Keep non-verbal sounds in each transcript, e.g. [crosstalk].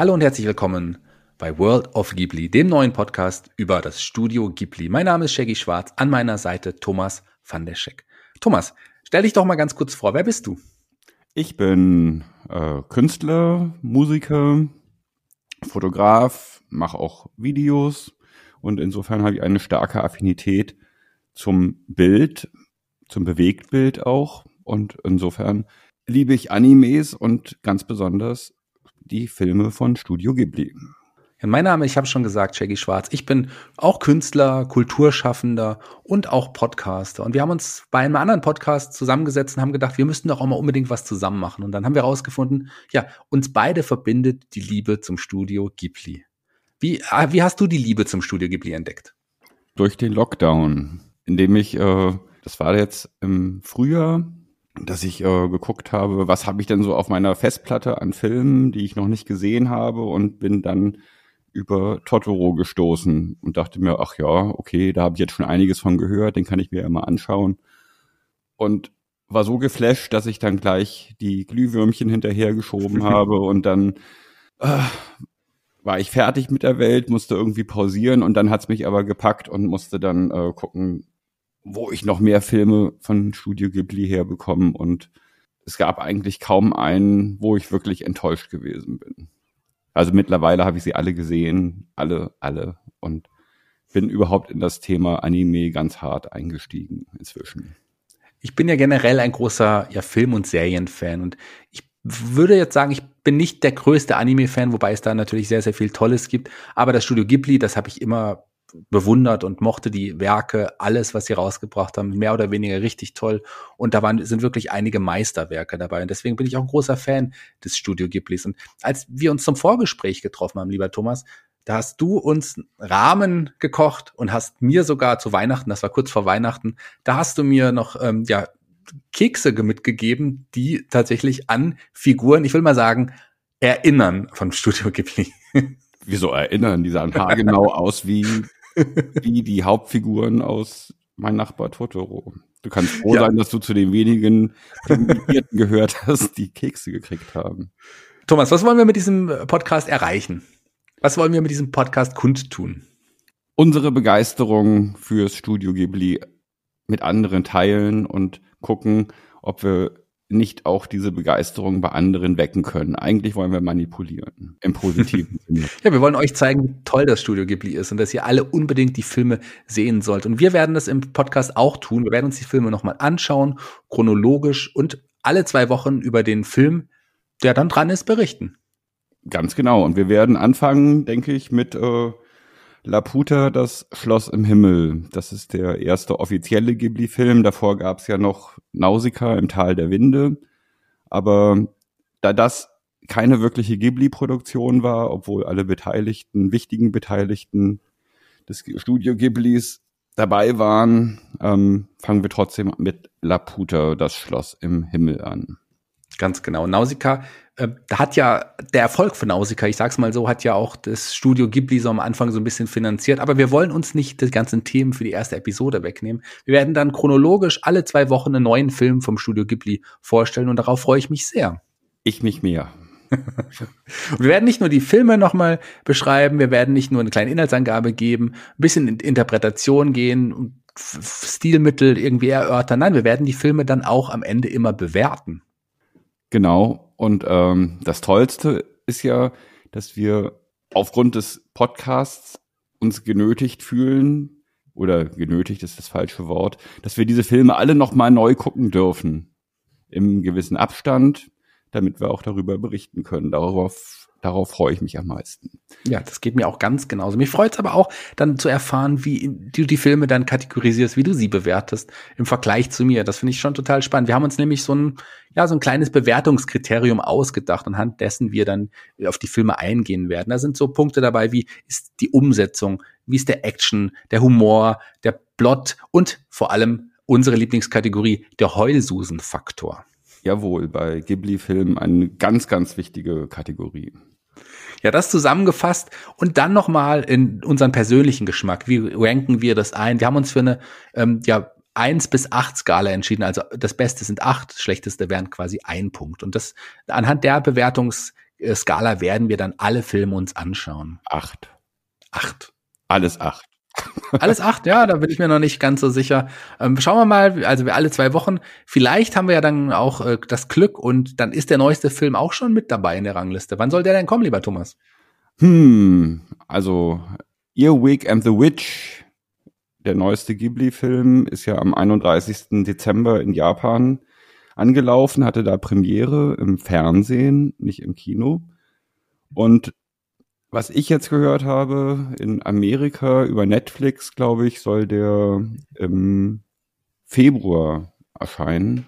Hallo und herzlich willkommen bei World of Ghibli, dem neuen Podcast über das Studio Ghibli. Mein Name ist Shaggy Schwarz, an meiner Seite Thomas van der Scheck. Thomas, stell dich doch mal ganz kurz vor, wer bist du? Ich bin äh, Künstler, Musiker, Fotograf, mache auch Videos und insofern habe ich eine starke Affinität zum Bild, zum Bewegtbild auch und insofern liebe ich Animes und ganz besonders die Filme von Studio Ghibli. Ja, mein Name, ich habe schon gesagt, Shaggy Schwarz. Ich bin auch Künstler, Kulturschaffender und auch Podcaster. Und wir haben uns bei einem anderen Podcast zusammengesetzt und haben gedacht, wir müssten doch auch mal unbedingt was zusammen machen. Und dann haben wir herausgefunden, ja, uns beide verbindet die Liebe zum Studio Ghibli. Wie, ah, wie hast du die Liebe zum Studio Ghibli entdeckt? Durch den Lockdown, indem ich, äh, das war jetzt im Frühjahr, dass ich äh, geguckt habe, was habe ich denn so auf meiner Festplatte an Filmen, die ich noch nicht gesehen habe und bin dann über Totoro gestoßen und dachte mir, ach ja, okay, da habe ich jetzt schon einiges von gehört, den kann ich mir ja mal anschauen. Und war so geflasht, dass ich dann gleich die Glühwürmchen hinterhergeschoben [laughs] habe und dann äh, war ich fertig mit der Welt, musste irgendwie pausieren und dann hat's mich aber gepackt und musste dann äh, gucken, wo ich noch mehr Filme von Studio Ghibli herbekommen und es gab eigentlich kaum einen, wo ich wirklich enttäuscht gewesen bin. Also mittlerweile habe ich sie alle gesehen, alle, alle und bin überhaupt in das Thema Anime ganz hart eingestiegen inzwischen. Ich bin ja generell ein großer ja, Film- und Serienfan und ich würde jetzt sagen, ich bin nicht der größte Anime-Fan, wobei es da natürlich sehr, sehr viel Tolles gibt. Aber das Studio Ghibli, das habe ich immer bewundert und mochte die Werke, alles, was sie rausgebracht haben, mehr oder weniger richtig toll. Und da waren, sind wirklich einige Meisterwerke dabei. Und deswegen bin ich auch ein großer Fan des Studio Ghiblis. Und als wir uns zum Vorgespräch getroffen haben, lieber Thomas, da hast du uns Rahmen gekocht und hast mir sogar zu Weihnachten, das war kurz vor Weihnachten, da hast du mir noch ähm, ja Kekse mitgegeben, die tatsächlich an Figuren, ich will mal sagen, erinnern von Studio Ghibli. Wieso erinnern? Die sahen haargenau [laughs] aus wie [laughs] wie die Hauptfiguren aus Mein Nachbar Totoro. Du kannst froh ja. sein, dass du zu den wenigen Privilegierten gehört hast, die Kekse gekriegt haben. Thomas, was wollen wir mit diesem Podcast erreichen? Was wollen wir mit diesem Podcast kundtun? Unsere Begeisterung fürs Studio Ghibli mit anderen teilen und gucken, ob wir nicht auch diese Begeisterung bei anderen wecken können. Eigentlich wollen wir manipulieren. Im positiven [laughs] Sinne. Ja, wir wollen euch zeigen, wie toll das Studio Ghibli ist und dass ihr alle unbedingt die Filme sehen sollt. Und wir werden das im Podcast auch tun. Wir werden uns die Filme nochmal anschauen, chronologisch und alle zwei Wochen über den Film, der dann dran ist, berichten. Ganz genau. Und wir werden anfangen, denke ich, mit äh, Laputa, das Schloss im Himmel. Das ist der erste offizielle Ghibli-Film. Davor gab es ja noch Nausicaa im Tal der Winde. Aber da das keine wirkliche Ghibli-Produktion war, obwohl alle Beteiligten, wichtigen Beteiligten des Studio Ghiblis dabei waren, ähm, fangen wir trotzdem mit Laputa, das Schloss im Himmel an. Ganz genau. Nausicaa, da hat ja der Erfolg von Nausicaa, ich sag's mal so, hat ja auch das Studio Ghibli so am Anfang so ein bisschen finanziert. Aber wir wollen uns nicht die ganzen Themen für die erste Episode wegnehmen. Wir werden dann chronologisch alle zwei Wochen einen neuen Film vom Studio Ghibli vorstellen und darauf freue ich mich sehr. Ich mich mehr. [laughs] wir werden nicht nur die Filme nochmal beschreiben, wir werden nicht nur eine kleine Inhaltsangabe geben, ein bisschen in Interpretation gehen, Stilmittel irgendwie erörtern. Nein, wir werden die Filme dann auch am Ende immer bewerten. Genau. Und ähm, das Tollste ist ja, dass wir aufgrund des Podcasts uns genötigt fühlen, oder genötigt ist das falsche Wort, dass wir diese Filme alle nochmal neu gucken dürfen. Im gewissen Abstand, damit wir auch darüber berichten können. Darauf darauf freue ich mich am meisten. Ja, das geht mir auch ganz genauso. Mich freut es aber auch, dann zu erfahren, wie du die Filme dann kategorisierst, wie du sie bewertest im Vergleich zu mir. Das finde ich schon total spannend. Wir haben uns nämlich so ein, ja, so ein kleines Bewertungskriterium ausgedacht, anhand dessen wir dann auf die Filme eingehen werden. Da sind so Punkte dabei, wie ist die Umsetzung, wie ist der Action, der Humor, der Plot und vor allem unsere Lieblingskategorie, der Heulsusen-Faktor. Jawohl, bei Ghibli-Filmen eine ganz, ganz wichtige Kategorie. Ja, das zusammengefasst und dann nochmal in unseren persönlichen Geschmack. Wie ranken wir das ein? Wir haben uns für eine ähm, ja, 1 bis 8 Skala entschieden. Also das Beste sind 8, das Schlechteste wären quasi ein Punkt. Und das anhand der Bewertungsskala werden wir dann alle Filme uns anschauen. 8. 8. Alles 8. Alles acht, ja, da bin ich mir noch nicht ganz so sicher. Ähm, schauen wir mal, also wir alle zwei Wochen. Vielleicht haben wir ja dann auch äh, das Glück und dann ist der neueste Film auch schon mit dabei in der Rangliste. Wann soll der denn kommen, lieber Thomas? Hm, also Earwig and the Witch, der neueste Ghibli-Film, ist ja am 31. Dezember in Japan angelaufen, hatte da Premiere im Fernsehen, nicht im Kino. Und was ich jetzt gehört habe, in Amerika über Netflix, glaube ich, soll der im Februar erscheinen.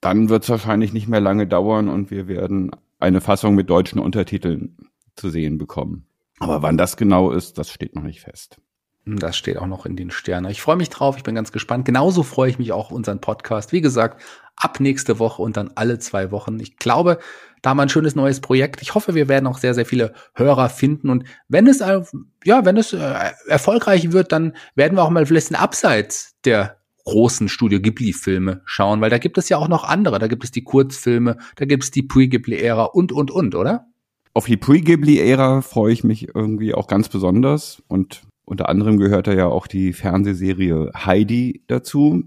Dann wird es wahrscheinlich nicht mehr lange dauern und wir werden eine Fassung mit deutschen Untertiteln zu sehen bekommen. Aber wann das genau ist, das steht noch nicht fest. Das steht auch noch in den Sternen. Ich freue mich drauf, ich bin ganz gespannt. Genauso freue ich mich auch auf unseren Podcast. Wie gesagt, ab nächste Woche und dann alle zwei Wochen. Ich glaube, da wir ein schönes neues Projekt. Ich hoffe, wir werden auch sehr, sehr viele Hörer finden. Und wenn es, äh, ja, wenn es äh, erfolgreich wird, dann werden wir auch mal vielleicht abseits der großen Studio Ghibli-Filme schauen, weil da gibt es ja auch noch andere. Da gibt es die Kurzfilme, da gibt es die Pre-Ghibli-Ära und, und, und, oder? Auf die Pre-Ghibli-Ära freue ich mich irgendwie auch ganz besonders. Und unter anderem gehört da ja auch die Fernsehserie Heidi dazu.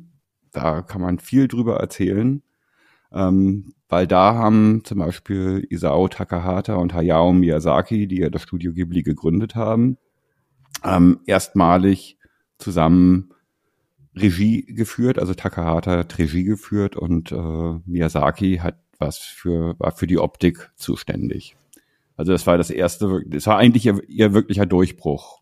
Da kann man viel drüber erzählen. Ähm, weil da haben zum Beispiel Isao Takahata und Hayao Miyazaki, die ja das Studio Ghibli gegründet haben, ähm, erstmalig zusammen Regie geführt. Also Takahata hat Regie geführt und äh, Miyazaki hat was für, war für die Optik zuständig. Also das war das erste, das war eigentlich ihr, ihr wirklicher Durchbruch.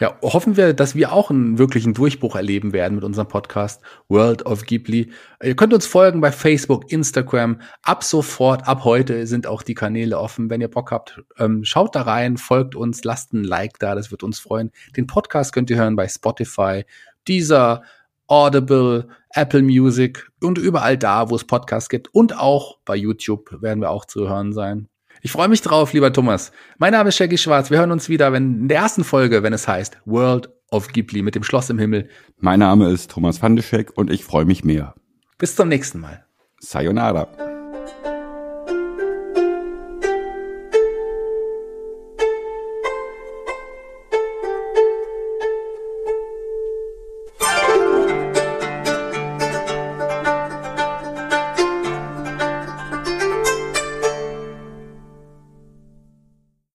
Ja, hoffen wir, dass wir auch einen wirklichen Durchbruch erleben werden mit unserem Podcast World of Ghibli. Ihr könnt uns folgen bei Facebook, Instagram. Ab sofort, ab heute sind auch die Kanäle offen. Wenn ihr Bock habt, ähm, schaut da rein, folgt uns, lasst ein Like da, das wird uns freuen. Den Podcast könnt ihr hören bei Spotify, dieser Audible, Apple Music und überall da, wo es Podcasts gibt. Und auch bei YouTube werden wir auch zu hören sein. Ich freue mich drauf, lieber Thomas. Mein Name ist Shaggy Schwarz. Wir hören uns wieder wenn, in der ersten Folge, wenn es heißt World of Ghibli mit dem Schloss im Himmel. Mein Name ist Thomas Vandeschek und ich freue mich mehr. Bis zum nächsten Mal. Sayonara.